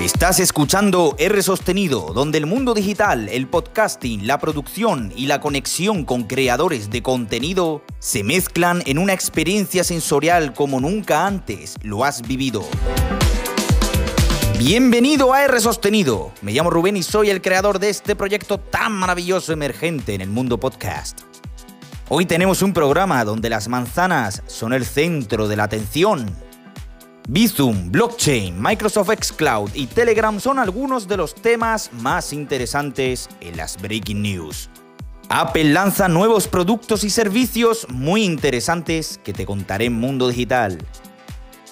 Estás escuchando R Sostenido, donde el mundo digital, el podcasting, la producción y la conexión con creadores de contenido se mezclan en una experiencia sensorial como nunca antes lo has vivido. Bienvenido a R Sostenido. Me llamo Rubén y soy el creador de este proyecto tan maravilloso emergente en el mundo podcast. Hoy tenemos un programa donde las manzanas son el centro de la atención. Bizum, blockchain, Microsoft Xcloud y Telegram son algunos de los temas más interesantes en las breaking news. Apple lanza nuevos productos y servicios muy interesantes que te contaré en Mundo Digital.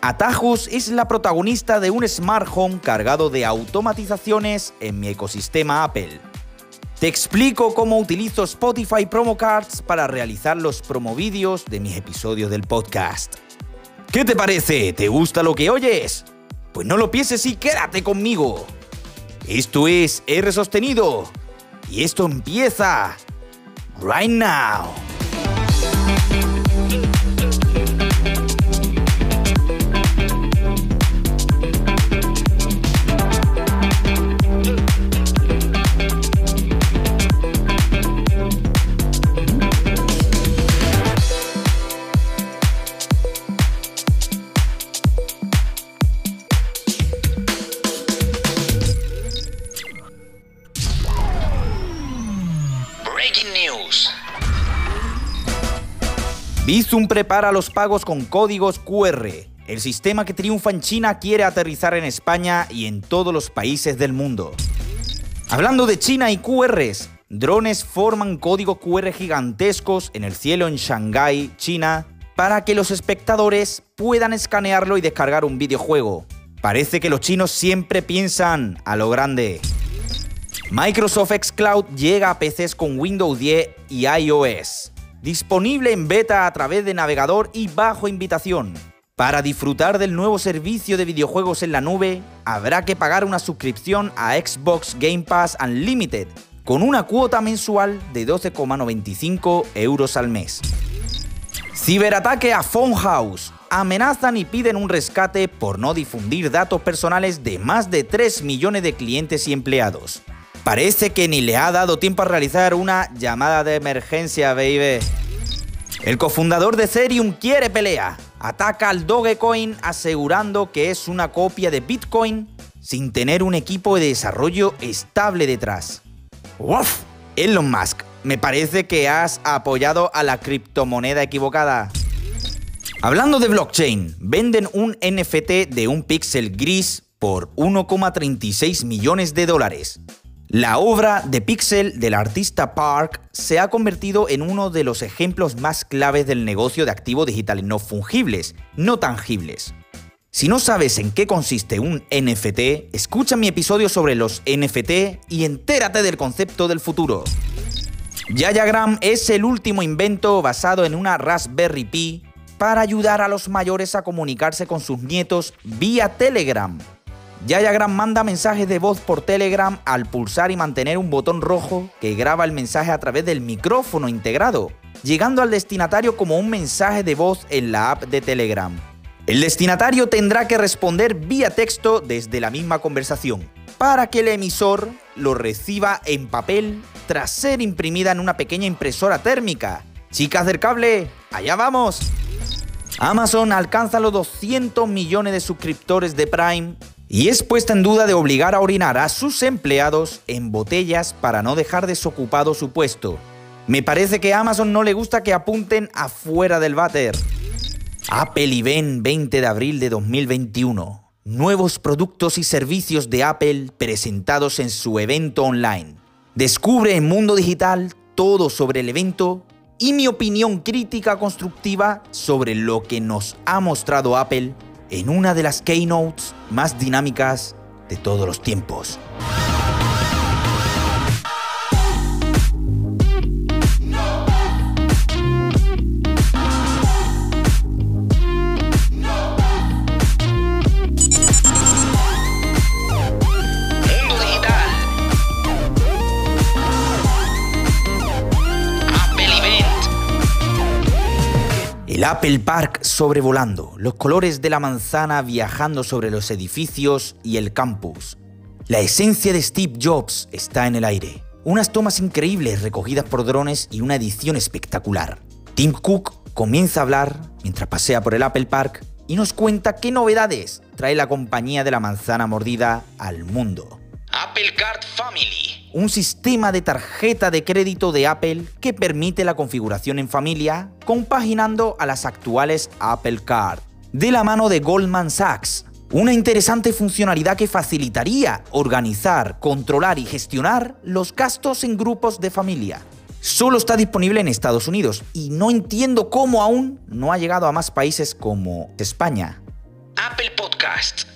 Atajos es la protagonista de un smart home cargado de automatizaciones en mi ecosistema Apple. Te explico cómo utilizo Spotify Promo Cards para realizar los promovídeos de mis episodios del podcast. ¿Qué te parece? ¿Te gusta lo que oyes? Pues no lo pienses y quédate conmigo. Esto es R sostenido y esto empieza right now. Bizum prepara los pagos con códigos QR. El sistema que triunfa en China quiere aterrizar en España y en todos los países del mundo. Hablando de China y QRs, drones forman códigos QR gigantescos en el cielo en Shanghái, China, para que los espectadores puedan escanearlo y descargar un videojuego. Parece que los chinos siempre piensan a lo grande. Microsoft Xcloud llega a PCs con Windows 10 y iOS disponible en beta a través de navegador y bajo invitación. Para disfrutar del nuevo servicio de videojuegos en la nube, habrá que pagar una suscripción a Xbox Game Pass Unlimited, con una cuota mensual de 12,95 euros al mes. Ciberataque a Phone House. Amenazan y piden un rescate por no difundir datos personales de más de 3 millones de clientes y empleados. Parece que ni le ha dado tiempo a realizar una llamada de emergencia, baby. El cofundador de Ethereum quiere pelea. Ataca al Dogecoin asegurando que es una copia de Bitcoin sin tener un equipo de desarrollo estable detrás. ¡Uf! Elon Musk, me parece que has apoyado a la criptomoneda equivocada. Hablando de blockchain, venden un NFT de un píxel gris por 1,36 millones de dólares. La obra de Pixel del artista Park se ha convertido en uno de los ejemplos más claves del negocio de activos digitales no fungibles, no tangibles. Si no sabes en qué consiste un NFT, escucha mi episodio sobre los NFT y entérate del concepto del futuro. Yayagram es el último invento basado en una Raspberry Pi para ayudar a los mayores a comunicarse con sus nietos vía Telegram. Yayagram manda mensajes de voz por Telegram al pulsar y mantener un botón rojo que graba el mensaje a través del micrófono integrado, llegando al destinatario como un mensaje de voz en la app de Telegram. El destinatario tendrá que responder vía texto desde la misma conversación, para que el emisor lo reciba en papel tras ser imprimida en una pequeña impresora térmica. Chicas del cable, allá vamos. Amazon alcanza los 200 millones de suscriptores de Prime y es puesta en duda de obligar a orinar a sus empleados en botellas para no dejar desocupado su puesto. Me parece que a Amazon no le gusta que apunten afuera del váter. Apple Event 20 de abril de 2021. Nuevos productos y servicios de Apple presentados en su evento online. Descubre en Mundo Digital todo sobre el evento y mi opinión crítica constructiva sobre lo que nos ha mostrado Apple en una de las keynotes más dinámicas de todos los tiempos. El Apple Park sobrevolando, los colores de la manzana viajando sobre los edificios y el campus. La esencia de Steve Jobs está en el aire. Unas tomas increíbles recogidas por drones y una edición espectacular. Tim Cook comienza a hablar mientras pasea por el Apple Park y nos cuenta qué novedades trae la compañía de la manzana mordida al mundo. Apple Card Family. Un sistema de tarjeta de crédito de Apple que permite la configuración en familia, compaginando a las actuales Apple Card. De la mano de Goldman Sachs. Una interesante funcionalidad que facilitaría organizar, controlar y gestionar los gastos en grupos de familia. Solo está disponible en Estados Unidos y no entiendo cómo aún no ha llegado a más países como España. Apple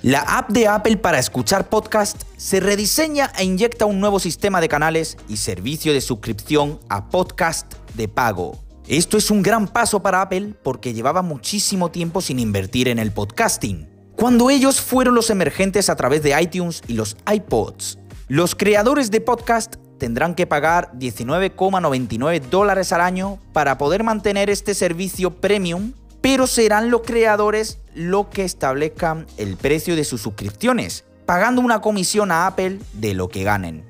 La app de Apple para escuchar podcast se rediseña e inyecta un nuevo sistema de canales y servicio de suscripción a podcast de pago. Esto es un gran paso para Apple porque llevaba muchísimo tiempo sin invertir en el podcasting. Cuando ellos fueron los emergentes a través de iTunes y los iPods, los creadores de podcast tendrán que pagar 19,99 dólares al año para poder mantener este servicio premium pero serán los creadores los que establezcan el precio de sus suscripciones, pagando una comisión a Apple de lo que ganen.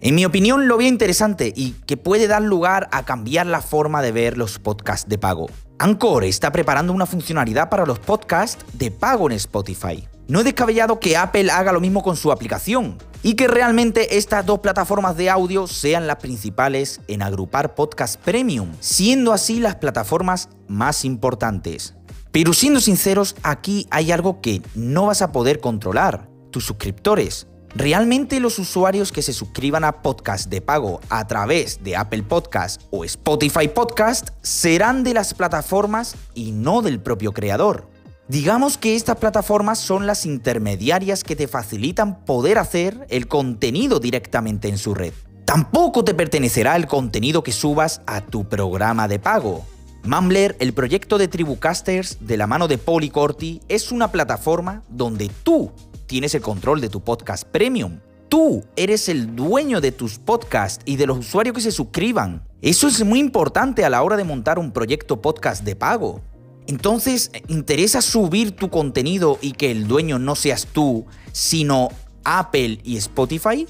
En mi opinión lo veo interesante y que puede dar lugar a cambiar la forma de ver los podcasts de pago. Anchor está preparando una funcionalidad para los podcasts de pago en Spotify. No es descabellado que Apple haga lo mismo con su aplicación y que realmente estas dos plataformas de audio sean las principales en agrupar podcast premium, siendo así las plataformas más importantes. Pero siendo sinceros, aquí hay algo que no vas a poder controlar, tus suscriptores. ¿Realmente los usuarios que se suscriban a podcast de pago a través de Apple Podcast o Spotify Podcast serán de las plataformas y no del propio creador? Digamos que estas plataformas son las intermediarias que te facilitan poder hacer el contenido directamente en su red. Tampoco te pertenecerá el contenido que subas a tu programa de pago. Mumbler, el proyecto de Tribucasters de la mano de Polycorti, es una plataforma donde tú tienes el control de tu podcast premium. Tú eres el dueño de tus podcasts y de los usuarios que se suscriban. Eso es muy importante a la hora de montar un proyecto podcast de pago. Entonces, ¿interesa subir tu contenido y que el dueño no seas tú, sino Apple y Spotify?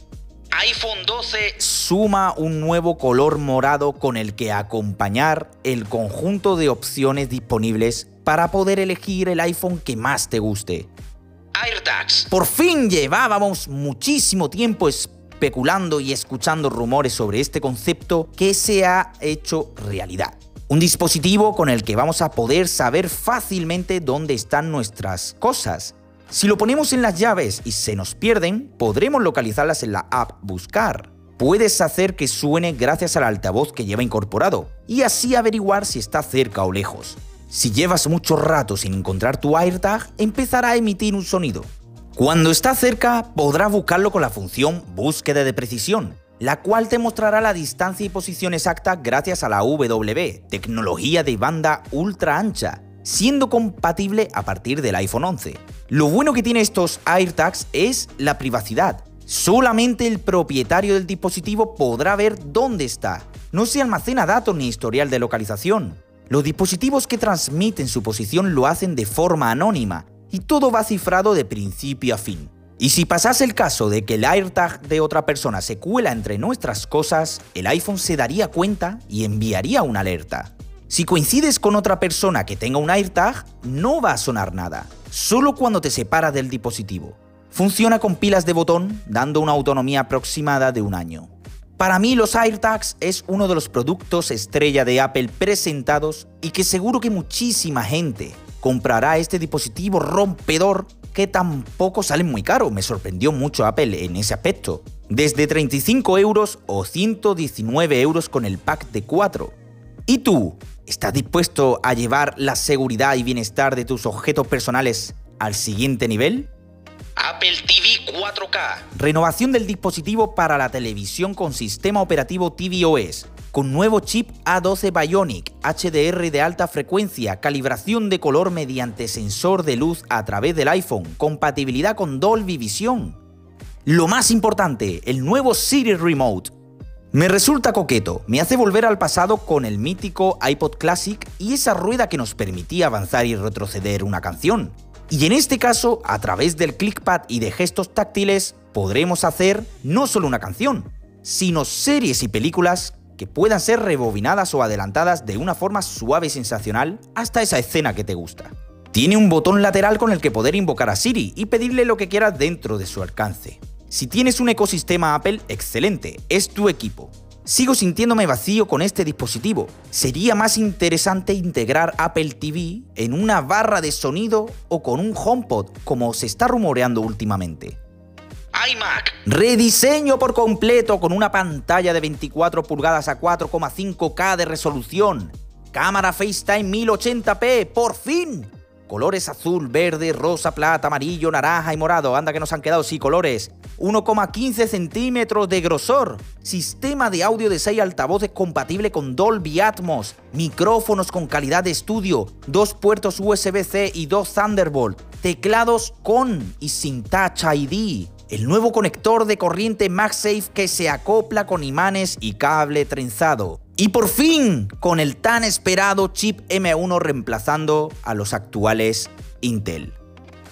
iPhone 12 suma un nuevo color morado con el que acompañar el conjunto de opciones disponibles para poder elegir el iPhone que más te guste. AirTags. Por fin llevábamos muchísimo tiempo especulando y escuchando rumores sobre este concepto que se ha hecho realidad. Un dispositivo con el que vamos a poder saber fácilmente dónde están nuestras cosas. Si lo ponemos en las llaves y se nos pierden, podremos localizarlas en la app Buscar. Puedes hacer que suene gracias al altavoz que lleva incorporado y así averiguar si está cerca o lejos. Si llevas mucho rato sin encontrar tu AirTag, empezará a emitir un sonido. Cuando está cerca, podrás buscarlo con la función Búsqueda de precisión, la cual te mostrará la distancia y posición exacta gracias a la W, tecnología de banda ultra ancha, siendo compatible a partir del iPhone 11. Lo bueno que tiene estos AirTags es la privacidad. Solamente el propietario del dispositivo podrá ver dónde está. No se almacena datos ni historial de localización. Los dispositivos que transmiten su posición lo hacen de forma anónima y todo va cifrado de principio a fin. Y si pasase el caso de que el AirTag de otra persona se cuela entre nuestras cosas, el iPhone se daría cuenta y enviaría una alerta. Si coincides con otra persona que tenga un AirTag, no va a sonar nada, solo cuando te separas del dispositivo. Funciona con pilas de botón, dando una autonomía aproximada de un año. Para mí los AirTags es uno de los productos estrella de Apple presentados y que seguro que muchísima gente comprará este dispositivo rompedor que tampoco salen muy caros. Me sorprendió mucho Apple en ese aspecto. Desde 35 euros o 119 euros con el pack de 4. ¿Y tú? ¿Estás dispuesto a llevar la seguridad y bienestar de tus objetos personales al siguiente nivel? Apple TV 4K. Renovación del dispositivo para la televisión con sistema operativo tvOS con nuevo chip A12 Bionic, HDR de alta frecuencia, calibración de color mediante sensor de luz a través del iPhone, compatibilidad con Dolby Vision. Lo más importante, el nuevo Siri Remote. Me resulta coqueto, me hace volver al pasado con el mítico iPod Classic y esa rueda que nos permitía avanzar y retroceder una canción. Y en este caso, a través del clickpad y de gestos táctiles, podremos hacer no solo una canción, sino series y películas que puedan ser rebobinadas o adelantadas de una forma suave y sensacional hasta esa escena que te gusta. Tiene un botón lateral con el que poder invocar a Siri y pedirle lo que quieras dentro de su alcance. Si tienes un ecosistema Apple, excelente, es tu equipo. Sigo sintiéndome vacío con este dispositivo. Sería más interesante integrar Apple TV en una barra de sonido o con un HomePod, como se está rumoreando últimamente. iMac. Rediseño por completo con una pantalla de 24 pulgadas a 4,5K de resolución. Cámara FaceTime 1080p, por fin. Colores azul, verde, rosa, plata, amarillo, naranja y morado. Anda que nos han quedado sí colores. 1,15 centímetros de grosor. Sistema de audio de 6 altavoces compatible con Dolby Atmos. Micrófonos con calidad de estudio. Dos puertos USB-C y dos Thunderbolt. Teclados con y sin Touch ID. El nuevo conector de corriente MagSafe que se acopla con imanes y cable trenzado. Y por fin, con el tan esperado chip M1 reemplazando a los actuales Intel.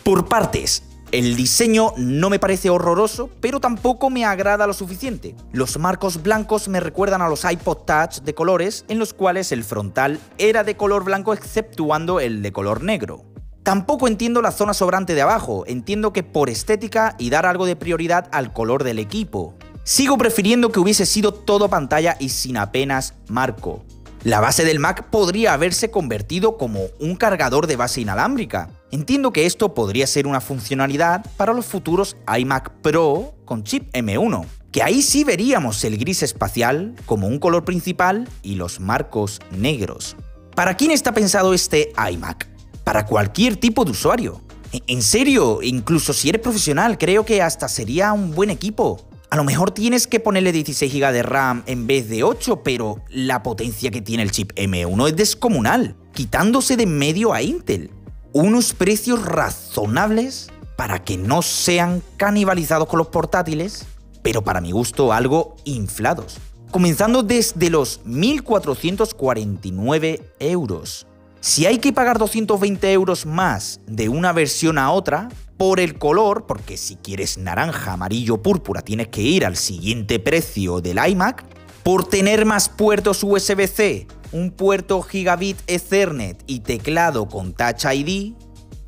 Por partes, el diseño no me parece horroroso, pero tampoco me agrada lo suficiente. Los marcos blancos me recuerdan a los iPod Touch de colores, en los cuales el frontal era de color blanco exceptuando el de color negro. Tampoco entiendo la zona sobrante de abajo, entiendo que por estética y dar algo de prioridad al color del equipo. Sigo prefiriendo que hubiese sido todo pantalla y sin apenas marco. La base del Mac podría haberse convertido como un cargador de base inalámbrica. Entiendo que esto podría ser una funcionalidad para los futuros iMac Pro con chip M1, que ahí sí veríamos el gris espacial como un color principal y los marcos negros. ¿Para quién está pensado este iMac? Para cualquier tipo de usuario. E, en serio, incluso si eres profesional, creo que hasta sería un buen equipo. A lo mejor tienes que ponerle 16 GB de RAM en vez de 8, pero la potencia que tiene el chip M1 es descomunal, quitándose de en medio a Intel. Unos precios razonables para que no sean canibalizados con los portátiles, pero para mi gusto algo inflados. Comenzando desde los 1.449 euros. Si hay que pagar 220 euros más de una versión a otra, por el color, porque si quieres naranja, amarillo, púrpura, tienes que ir al siguiente precio del iMac, por tener más puertos USB-C, un puerto gigabit Ethernet y teclado con Touch ID,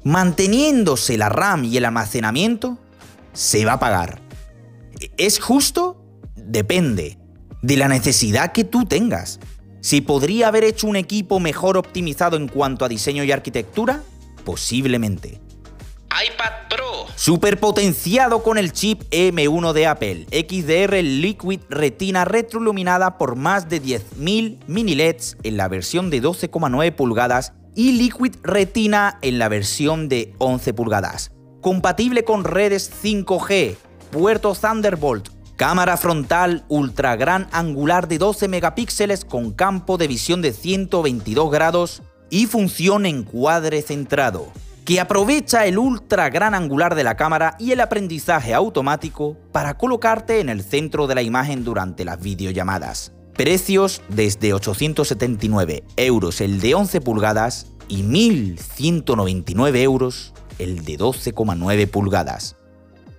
manteniéndose la RAM y el almacenamiento, se va a pagar. ¿Es justo? Depende de la necesidad que tú tengas. Si podría haber hecho un equipo mejor optimizado en cuanto a diseño y arquitectura, posiblemente iPad Pro. Superpotenciado con el chip M1 de Apple, XDR Liquid Retina retroiluminada por más de 10.000 mini LEDs en la versión de 12,9 pulgadas y Liquid Retina en la versión de 11 pulgadas. Compatible con redes 5G, puerto Thunderbolt, cámara frontal ultra gran angular de 12 megapíxeles con campo de visión de 122 grados y función encuadre centrado que aprovecha el ultra gran angular de la cámara y el aprendizaje automático para colocarte en el centro de la imagen durante las videollamadas. Precios desde 879 euros el de 11 pulgadas y 1.199 euros el de 12,9 pulgadas.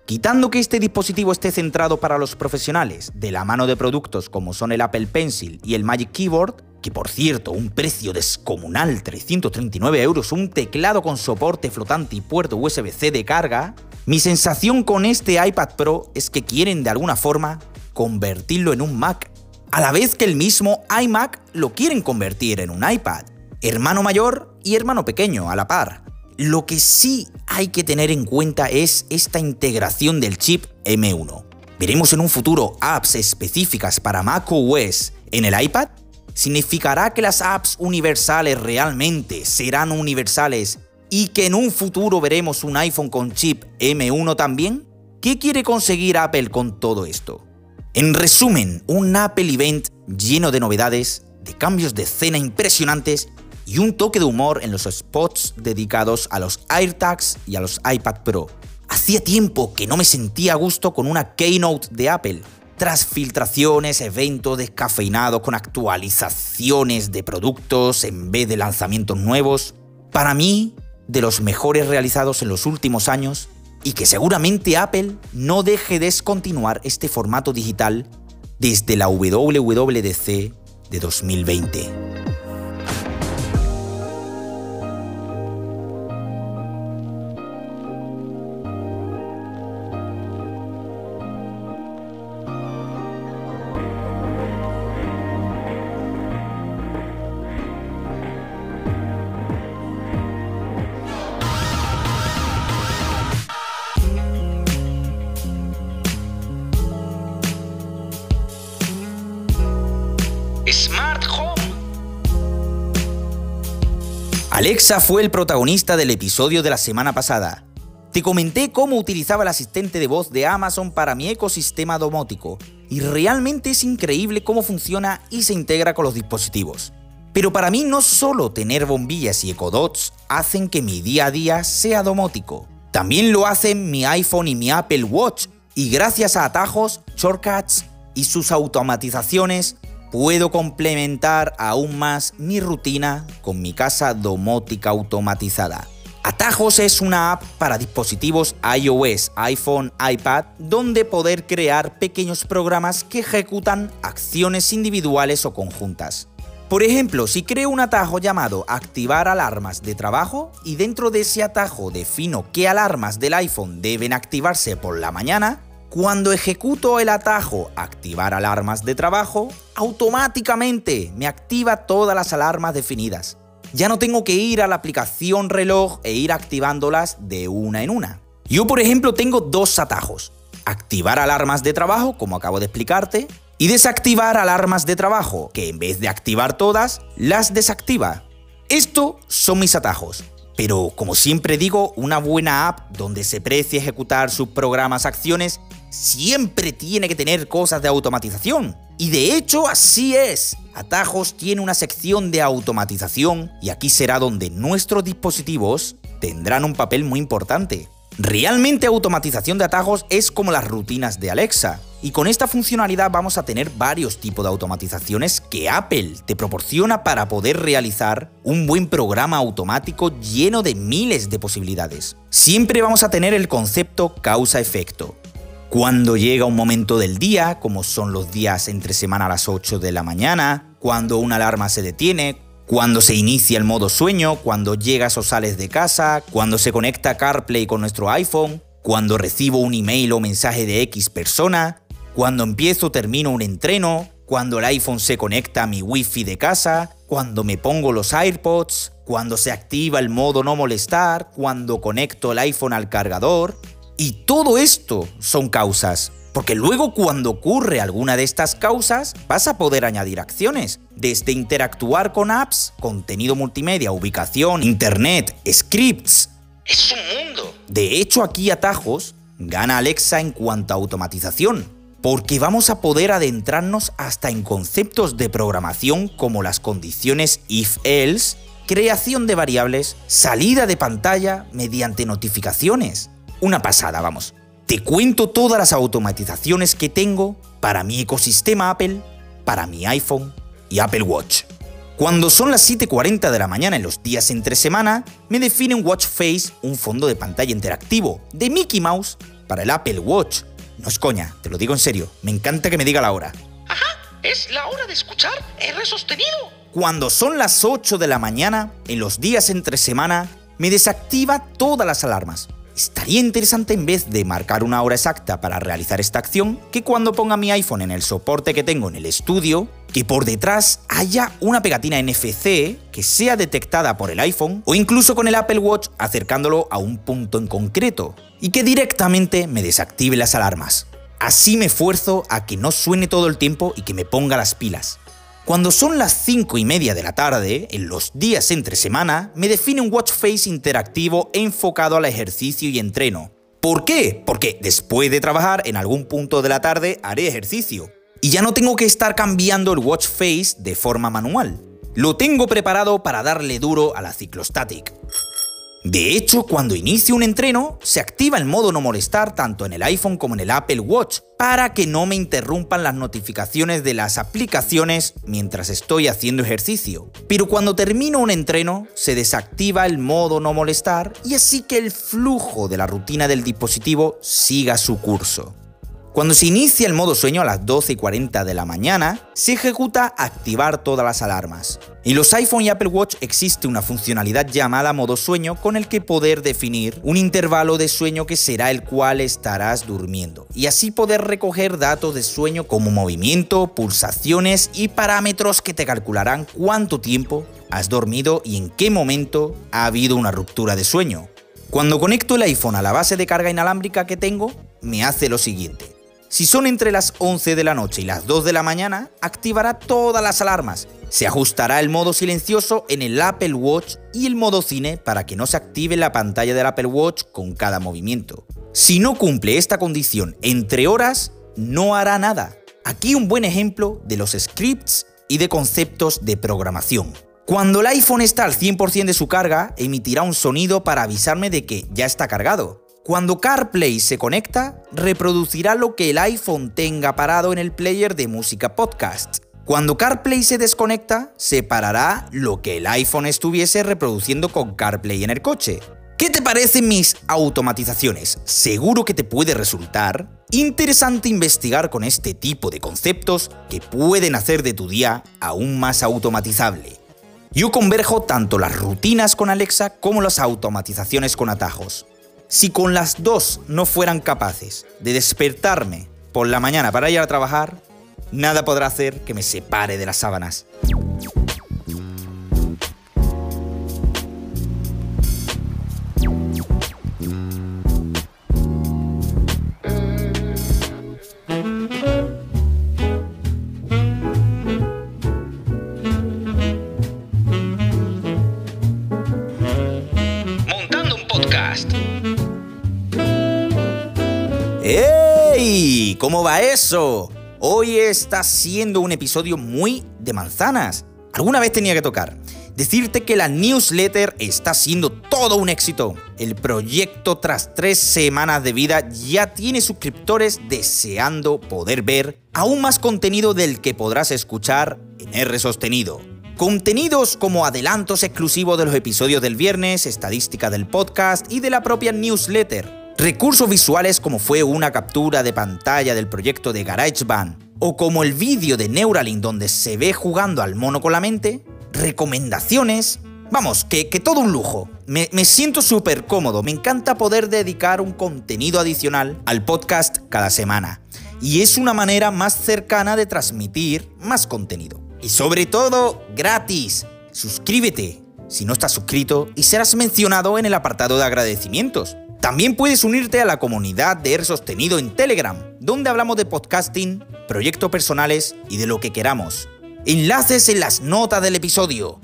Quitando que este dispositivo esté centrado para los profesionales, de la mano de productos como son el Apple Pencil y el Magic Keyboard, que por cierto, un precio descomunal, 339 euros, un teclado con soporte flotante y puerto USB-C de carga, mi sensación con este iPad Pro es que quieren de alguna forma convertirlo en un Mac, a la vez que el mismo iMac lo quieren convertir en un iPad, hermano mayor y hermano pequeño a la par. Lo que sí hay que tener en cuenta es esta integración del chip M1. ¿Veremos en un futuro apps específicas para macOS en el iPad? ¿Significará que las apps universales realmente serán universales y que en un futuro veremos un iPhone con chip M1 también? ¿Qué quiere conseguir Apple con todo esto? En resumen, un Apple Event lleno de novedades, de cambios de escena impresionantes y un toque de humor en los spots dedicados a los AirTags y a los iPad Pro. Hacía tiempo que no me sentía a gusto con una keynote de Apple. Tras filtraciones, eventos descafeinados con actualizaciones de productos en vez de lanzamientos nuevos, para mí, de los mejores realizados en los últimos años y que seguramente Apple no deje descontinuar este formato digital desde la WWDC de 2020. Alexa fue el protagonista del episodio de la semana pasada. Te comenté cómo utilizaba el asistente de voz de Amazon para mi ecosistema domótico, y realmente es increíble cómo funciona y se integra con los dispositivos. Pero para mí no solo tener bombillas y ecodots hacen que mi día a día sea domótico, también lo hacen mi iPhone y mi Apple Watch, y gracias a atajos, shortcuts y sus automatizaciones, puedo complementar aún más mi rutina con mi casa domótica automatizada. Atajos es una app para dispositivos iOS, iPhone, iPad, donde poder crear pequeños programas que ejecutan acciones individuales o conjuntas. Por ejemplo, si creo un atajo llamado activar alarmas de trabajo y dentro de ese atajo defino qué alarmas del iPhone deben activarse por la mañana, cuando ejecuto el atajo activar alarmas de trabajo, automáticamente me activa todas las alarmas definidas. Ya no tengo que ir a la aplicación reloj e ir activándolas de una en una. Yo por ejemplo tengo dos atajos. Activar alarmas de trabajo, como acabo de explicarte, y desactivar alarmas de trabajo, que en vez de activar todas, las desactiva. Estos son mis atajos. Pero como siempre digo, una buena app donde se precie ejecutar sus programas acciones siempre tiene que tener cosas de automatización. Y de hecho así es. Atajos tiene una sección de automatización y aquí será donde nuestros dispositivos tendrán un papel muy importante. Realmente automatización de atajos es como las rutinas de Alexa. Y con esta funcionalidad vamos a tener varios tipos de automatizaciones que Apple te proporciona para poder realizar un buen programa automático lleno de miles de posibilidades. Siempre vamos a tener el concepto causa-efecto. Cuando llega un momento del día, como son los días entre semana a las 8 de la mañana, cuando una alarma se detiene, cuando se inicia el modo sueño, cuando llegas o sales de casa, cuando se conecta CarPlay con nuestro iPhone, cuando recibo un email o mensaje de X persona, cuando empiezo o termino un entreno, cuando el iPhone se conecta a mi Wi-Fi de casa, cuando me pongo los AirPods, cuando se activa el modo no molestar, cuando conecto el iPhone al cargador, y todo esto son causas, porque luego cuando ocurre alguna de estas causas vas a poder añadir acciones, desde interactuar con apps, contenido multimedia, ubicación, internet, scripts. Es un mundo. De hecho aquí atajos gana Alexa en cuanto a automatización, porque vamos a poder adentrarnos hasta en conceptos de programación como las condiciones if-else, creación de variables, salida de pantalla mediante notificaciones, una pasada, vamos. Te cuento todas las automatizaciones que tengo para mi ecosistema Apple, para mi iPhone y Apple Watch. Cuando son las 7.40 de la mañana en los días entre semana, me define un Watch Face, un fondo de pantalla interactivo de Mickey Mouse para el Apple Watch. No es coña, te lo digo en serio, me encanta que me diga la hora. Ajá, es la hora de escuchar R sostenido. Cuando son las 8 de la mañana, en los días entre semana, me desactiva todas las alarmas. Estaría interesante en vez de marcar una hora exacta para realizar esta acción, que cuando ponga mi iPhone en el soporte que tengo en el estudio, que por detrás haya una pegatina NFC que sea detectada por el iPhone o incluso con el Apple Watch acercándolo a un punto en concreto y que directamente me desactive las alarmas. Así me esfuerzo a que no suene todo el tiempo y que me ponga las pilas. Cuando son las 5 y media de la tarde, en los días entre semana, me define un watch face interactivo enfocado al ejercicio y entreno. ¿Por qué? Porque después de trabajar en algún punto de la tarde haré ejercicio. Y ya no tengo que estar cambiando el watch face de forma manual. Lo tengo preparado para darle duro a la ciclostatic. De hecho, cuando inicio un entreno, se activa el modo no molestar tanto en el iPhone como en el Apple Watch para que no me interrumpan las notificaciones de las aplicaciones mientras estoy haciendo ejercicio. Pero cuando termino un entreno, se desactiva el modo no molestar y así que el flujo de la rutina del dispositivo siga su curso. Cuando se inicia el modo sueño a las 12 y 40 de la mañana, se ejecuta activar todas las alarmas. En los iPhone y Apple Watch existe una funcionalidad llamada modo sueño con el que poder definir un intervalo de sueño que será el cual estarás durmiendo y así poder recoger datos de sueño como movimiento, pulsaciones y parámetros que te calcularán cuánto tiempo has dormido y en qué momento ha habido una ruptura de sueño. Cuando conecto el iPhone a la base de carga inalámbrica que tengo, me hace lo siguiente. Si son entre las 11 de la noche y las 2 de la mañana, activará todas las alarmas. Se ajustará el modo silencioso en el Apple Watch y el modo cine para que no se active la pantalla del Apple Watch con cada movimiento. Si no cumple esta condición entre horas, no hará nada. Aquí un buen ejemplo de los scripts y de conceptos de programación. Cuando el iPhone está al 100% de su carga, emitirá un sonido para avisarme de que ya está cargado. Cuando CarPlay se conecta, reproducirá lo que el iPhone tenga parado en el player de música podcast. Cuando CarPlay se desconecta, separará lo que el iPhone estuviese reproduciendo con CarPlay en el coche. ¿Qué te parecen mis automatizaciones? Seguro que te puede resultar interesante investigar con este tipo de conceptos que pueden hacer de tu día aún más automatizable. Yo converjo tanto las rutinas con Alexa como las automatizaciones con atajos. Si con las dos no fueran capaces de despertarme por la mañana para ir a trabajar, nada podrá hacer que me separe de las sábanas. ¿Cómo va eso? Hoy está siendo un episodio muy de manzanas. Alguna vez tenía que tocar. Decirte que la newsletter está siendo todo un éxito. El proyecto tras tres semanas de vida ya tiene suscriptores deseando poder ver aún más contenido del que podrás escuchar en R sostenido. Contenidos como adelantos exclusivos de los episodios del viernes, estadística del podcast y de la propia newsletter Recursos visuales como fue una captura de pantalla del proyecto de GarageBand o como el vídeo de Neuralink donde se ve jugando al mono con la mente, recomendaciones, vamos, que, todo un lujo. Me, me siento súper cómodo, me encanta poder dedicar un contenido adicional al podcast cada semana. Y es una manera más cercana de transmitir más contenido. Y sobre todo, gratis. Suscríbete si no estás suscrito y serás mencionado en el apartado de agradecimientos. También puedes unirte a la comunidad de Er Sostenido en Telegram, donde hablamos de podcasting, proyectos personales y de lo que queramos. Enlaces en las notas del episodio.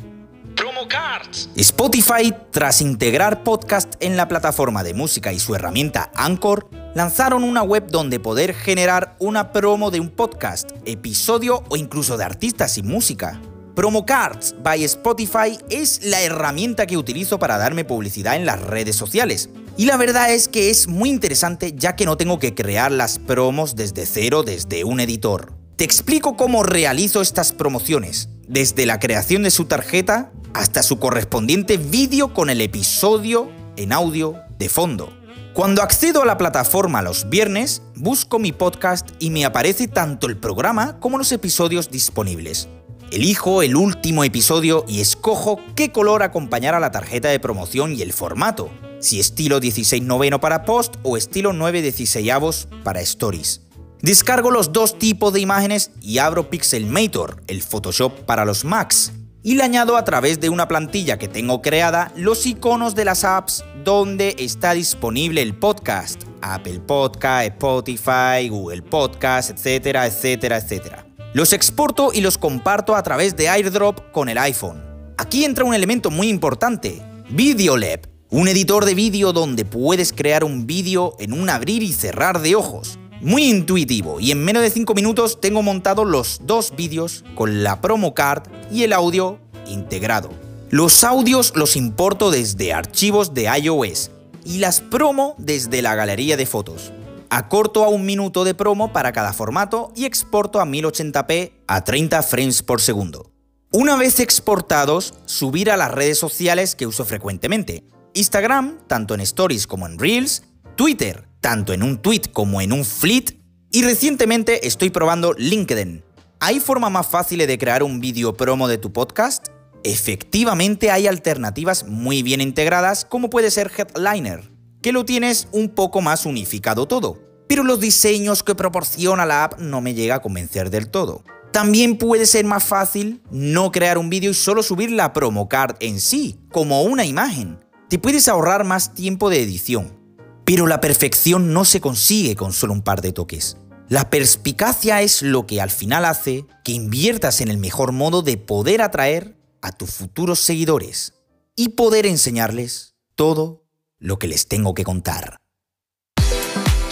Spotify, tras integrar podcast en la plataforma de música y su herramienta Anchor, lanzaron una web donde poder generar una promo de un podcast, episodio o incluso de artistas y música. Promo Cards by Spotify es la herramienta que utilizo para darme publicidad en las redes sociales. Y la verdad es que es muy interesante ya que no tengo que crear las promos desde cero desde un editor. Te explico cómo realizo estas promociones, desde la creación de su tarjeta hasta su correspondiente vídeo con el episodio en audio de fondo. Cuando accedo a la plataforma los viernes, busco mi podcast y me aparece tanto el programa como los episodios disponibles. Elijo el último episodio y escojo qué color acompañará la tarjeta de promoción y el formato, si estilo 16 noveno para post o estilo 9 16 para stories. Descargo los dos tipos de imágenes y abro Pixelmator, el Photoshop para los Macs, y le añado a través de una plantilla que tengo creada los iconos de las apps donde está disponible el podcast, Apple Podcast, Spotify, Google Podcast, etcétera, etcétera, etcétera. Los exporto y los comparto a través de AirDrop con el iPhone. Aquí entra un elemento muy importante, VideoLab, un editor de vídeo donde puedes crear un vídeo en un abrir y cerrar de ojos. Muy intuitivo y en menos de 5 minutos tengo montado los dos vídeos con la promo card y el audio integrado. Los audios los importo desde archivos de iOS y las promo desde la galería de fotos. Acorto a un minuto de promo para cada formato y exporto a 1080p a 30 frames por segundo. Una vez exportados, subir a las redes sociales que uso frecuentemente. Instagram, tanto en stories como en reels, Twitter, tanto en un tweet como en un fleet, y recientemente estoy probando LinkedIn. ¿Hay forma más fácil de crear un vídeo promo de tu podcast? Efectivamente hay alternativas muy bien integradas como puede ser Headliner, que lo tienes un poco más unificado todo. Pero los diseños que proporciona la app no me llega a convencer del todo. También puede ser más fácil no crear un vídeo y solo subir la promo card en sí, como una imagen. Te puedes ahorrar más tiempo de edición. Pero la perfección no se consigue con solo un par de toques. La perspicacia es lo que al final hace que inviertas en el mejor modo de poder atraer a tus futuros seguidores y poder enseñarles todo lo que les tengo que contar.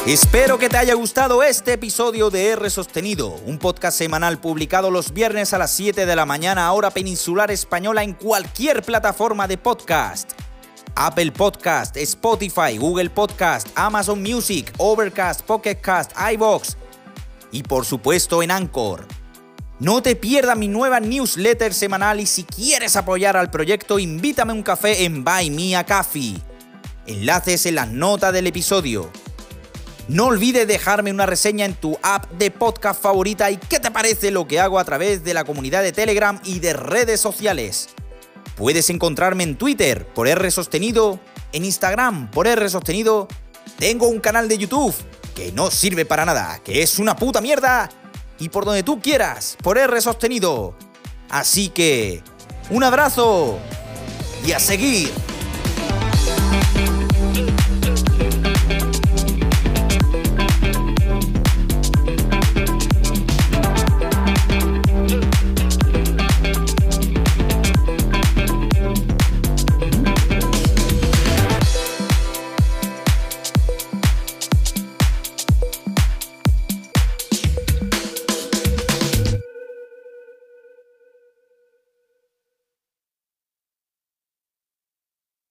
Espero que te haya gustado este episodio de R Sostenido, un podcast semanal publicado los viernes a las 7 de la mañana hora peninsular española en cualquier plataforma de podcast. Apple Podcast, Spotify, Google Podcast, Amazon Music, Overcast, Pocket Cast, iBox y por supuesto en Anchor. No te pierdas mi nueva newsletter semanal y si quieres apoyar al proyecto, invítame un café en Buy Me a Coffee. Enlaces en las notas del episodio. No olvides dejarme una reseña en tu app de podcast favorita y qué te parece lo que hago a través de la comunidad de Telegram y de redes sociales. Puedes encontrarme en Twitter por R Sostenido, en Instagram por R Sostenido. Tengo un canal de YouTube que no sirve para nada, que es una puta mierda. Y por donde tú quieras, por R Sostenido. Así que, un abrazo y a seguir.